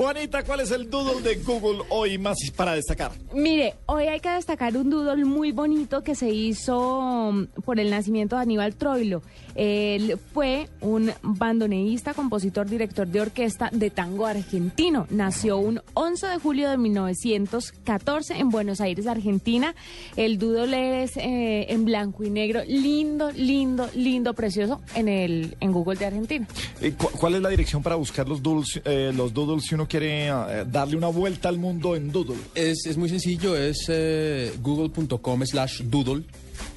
Juanita, ¿cuál es el doodle de Google hoy más para destacar? Mire, hoy hay que destacar un doodle muy bonito que se hizo mm, por el nacimiento de Aníbal Troilo. Él fue un bandoneísta, compositor, director de orquesta de tango argentino. Nació un 11 de julio de 1914 en Buenos Aires, Argentina. El doodle es eh, en blanco y negro, lindo, lindo, lindo, precioso en el en Google de Argentina. Cu- ¿Cuál es la dirección para buscar los doodles, eh, los doodles si uno quiere eh, darle una vuelta al mundo en doodle? Es, es muy sencillo, es eh, google.com slash doodle,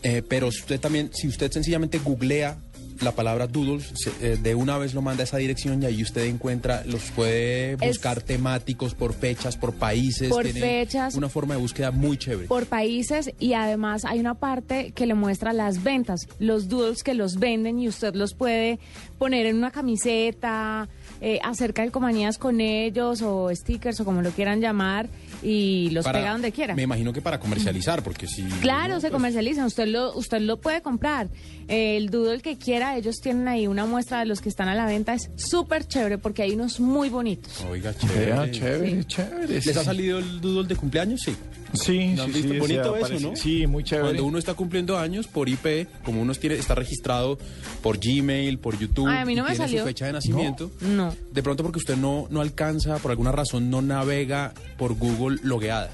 eh, pero usted también, si usted sencillamente googlea la palabra doodle, se- eh, de una vez lo manda a esa dirección y ahí usted encuentra, los puede Es- buscar temáticos por fechas, por países. Por tiene fechas. Una forma de búsqueda muy chévere. por países y además hay una parte que le muestra las ventas, los doodles que los venden y usted los puede poner en una camiseta, eh, hacer calcomanías con ellos o stickers o como lo quieran llamar y los Para- pega donde quiera. Me imagino que para comercializar, porque si... Claro, no, se pues, comercializan, usted lo, usted lo puede comprar. El doodle que quiera, ellos tienen ahí una muestra de los que están a la venta, es súper chévere porque hay unos muy bonitos. Oiga, chévere. Vea, chévere, Sí. chévere. ¿Les ha salido el doodle de cumpleaños? Sí. Sí, ¿No sí, sí, Bonito sí, eso, ¿no? Sí, muy chévere. Cuando uno está cumpliendo años por IP, como uno tiene, está registrado por Gmail, por YouTube, Ay, a mí no y me tiene salió. su fecha de nacimiento, No. de pronto porque usted no, no alcanza, por alguna razón no navega por Google logueada.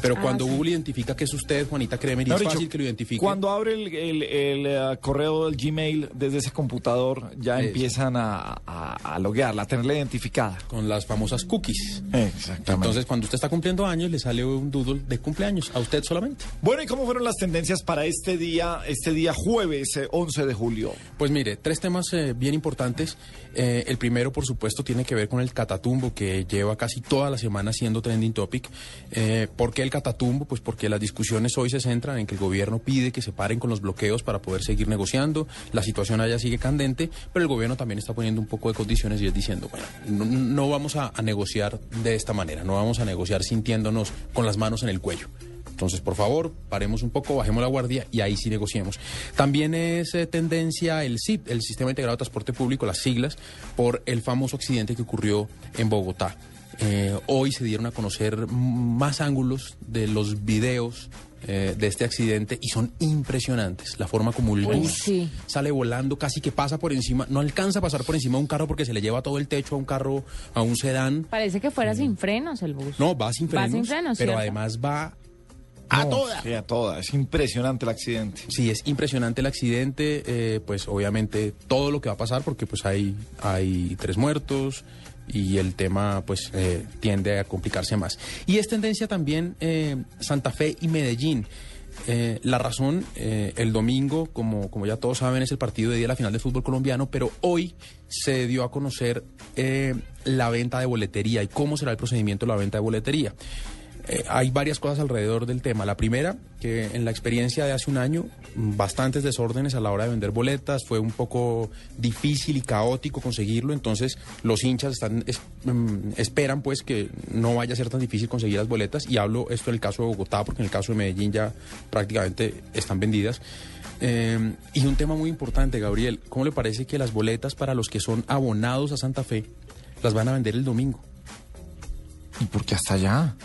Pero Ah, cuando sí. Google identifica que es usted, Juanita Kremer, y es dicho, fácil que lo identifique. Cuando abre el, el- el, eh, correo del Gmail desde ese computador, ya empiezan a, a, a loguearla, a tenerla identificada. Con las famosas cookies. Exactamente. Entonces, cuando usted está cumpliendo años, le sale un doodle de cumpleaños, a usted solamente. bueno, ¿y cómo fueron las tendencias para este día, este día jueves eh, 11 de julio? Pues mire, tres temas eh, bien importantes. Eh, el primero, por supuesto, tiene que ver con el catatumbo, que lleva casi toda la semana siendo trending topic. Eh, ¿Por qué el catatumbo? Pues porque las discusiones hoy se centran en que el gobierno pide que se paren con los bloqueos para poder seguir negociando. La situación allá sigue candente, pero el gobierno también está poniendo un poco de condiciones y es diciendo, bueno, no, vamos a, negociar de esta manera, no vamos a negociar sintiéndonos con las manos en el cuello. Entonces, por favor, paremos un poco, bajemos la guardia y ahí sí negociemos. También es eh, tendencia el SIP, el Sistema Integrado de Transporte Público, las siglas, por el famoso accidente que ocurrió en Bogotá. Eh, hoy se dieron a conocer más ángulos de los videos eh, de este accidente y son impresionantes. La forma como el bus sí. sale volando, casi que pasa por encima, no alcanza a pasar por encima de un carro porque se le lleva todo el techo a un carro, a un sedán. Parece que fuera sin frenos el bus. No, va sin Va frenos, sin frenos, pero ¿cierto? además va a No, toda. Sí, a toda. Es impresionante el accidente. Sí, es impresionante el accidente, eh, pues obviamente todo lo que va a pasar porque pues hay, hay tres muertos y el tema pues eh, tiende a complicarse más. Y es tendencia también eh, Santa Fe y Medellín. Eh, la razón, eh, el domingo, como, como ya todos saben, es el partido de día de la final del fútbol colombiano, pero hoy se dio a conocer eh, la venta de boletería y cómo será el procedimiento de la venta de boletería. Eh, hay varias cosas alrededor del tema. La primera, que en la experiencia de hace un año, mm, bastantes desórdenes a la hora de vender boletas, fue un poco difícil y caótico conseguirlo, entonces los hinchas están es- mm, esperan pues que no vaya a ser tan difícil conseguir las boletas y hablo esto en el caso de Bogotá porque en el caso de Medellín ya prácticamente están vendidas. Eh, y un tema muy importante, Gabriel, ¿cómo le parece que las boletas para los que son abonados a Santa Fe las van a vender el domingo? ¿Y por qué hasta allá?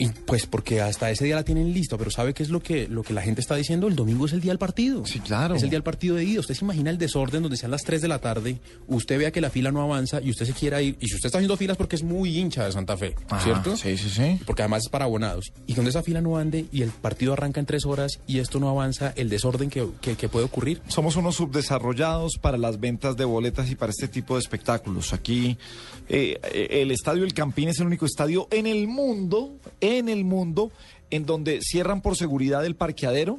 Y pues porque hasta ese día la tienen lista, pero ¿sabe qué es lo que, lo que la gente está diciendo? El domingo es el día del partido. Sí, claro. Es el día del partido de ida. Usted se imagina el desorden donde sean las 3 de la tarde, usted vea que la fila no avanza y usted se quiera ir. Y si usted está haciendo filas porque es muy hincha de Santa Fe, Ajá, ¿cierto? Sí, sí, sí. Porque además es para abonados. Y cuando esa fila no ande y el partido arranca en tres horas y esto no avanza, el desorden que, que- que puede ocurrir. Somos unos subdesarrollados para las ventas de boletas y para este tipo de espectáculos. Aquí eh, eh, el estadio El Campín es el único estadio en el mundo, en el mundo, en donde cierran por seguridad el parqueadero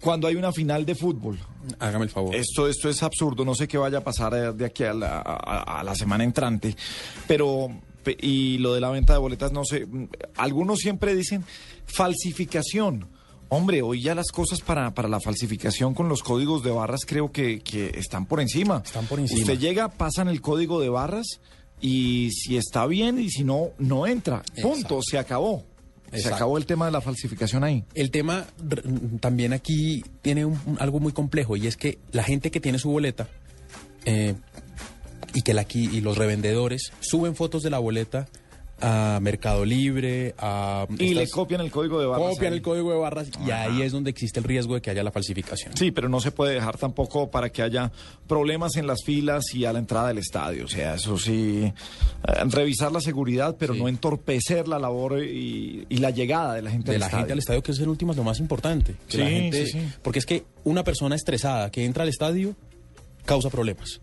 cuando hay una final de fútbol. Hágame el favor. Esto, esto es absurdo, no sé qué vaya a pasar de aquí a la, a- a la semana entrante, pero pe- y lo de la venta de boletas, no sé, algunos siempre dicen falsificación. Hombre, hoy ya las cosas para, para la falsificación con los códigos de barras creo que, que están por encima. Están por encima. Usted llega, pasan el código de barras y si está bien y si no, no entra. Punto, Exacto. se acabó. Se acabó el tema de la falsificación ahí. El tema r- también aquí tiene un- un- algo muy complejo y es que la gente que tiene su boleta, eh, y que la, y los revendedores suben fotos de la boleta a Mercado Libre, a... Y le copian el código de barras. Copian el código de barras y ahí es donde existe el riesgo de que haya la falsificación. Sí, pero no se puede dejar tampoco para que haya problemas en las filas y a la entrada del estadio. O sea, eso sí, eh, revisar la seguridad, pero no entorpecer la labor y, la llegada de la gente de al la estadio. gente al estadio, que es el último, es lo más importante. Que la gente, Porque es que una persona estresada que entra al estadio causa problemas.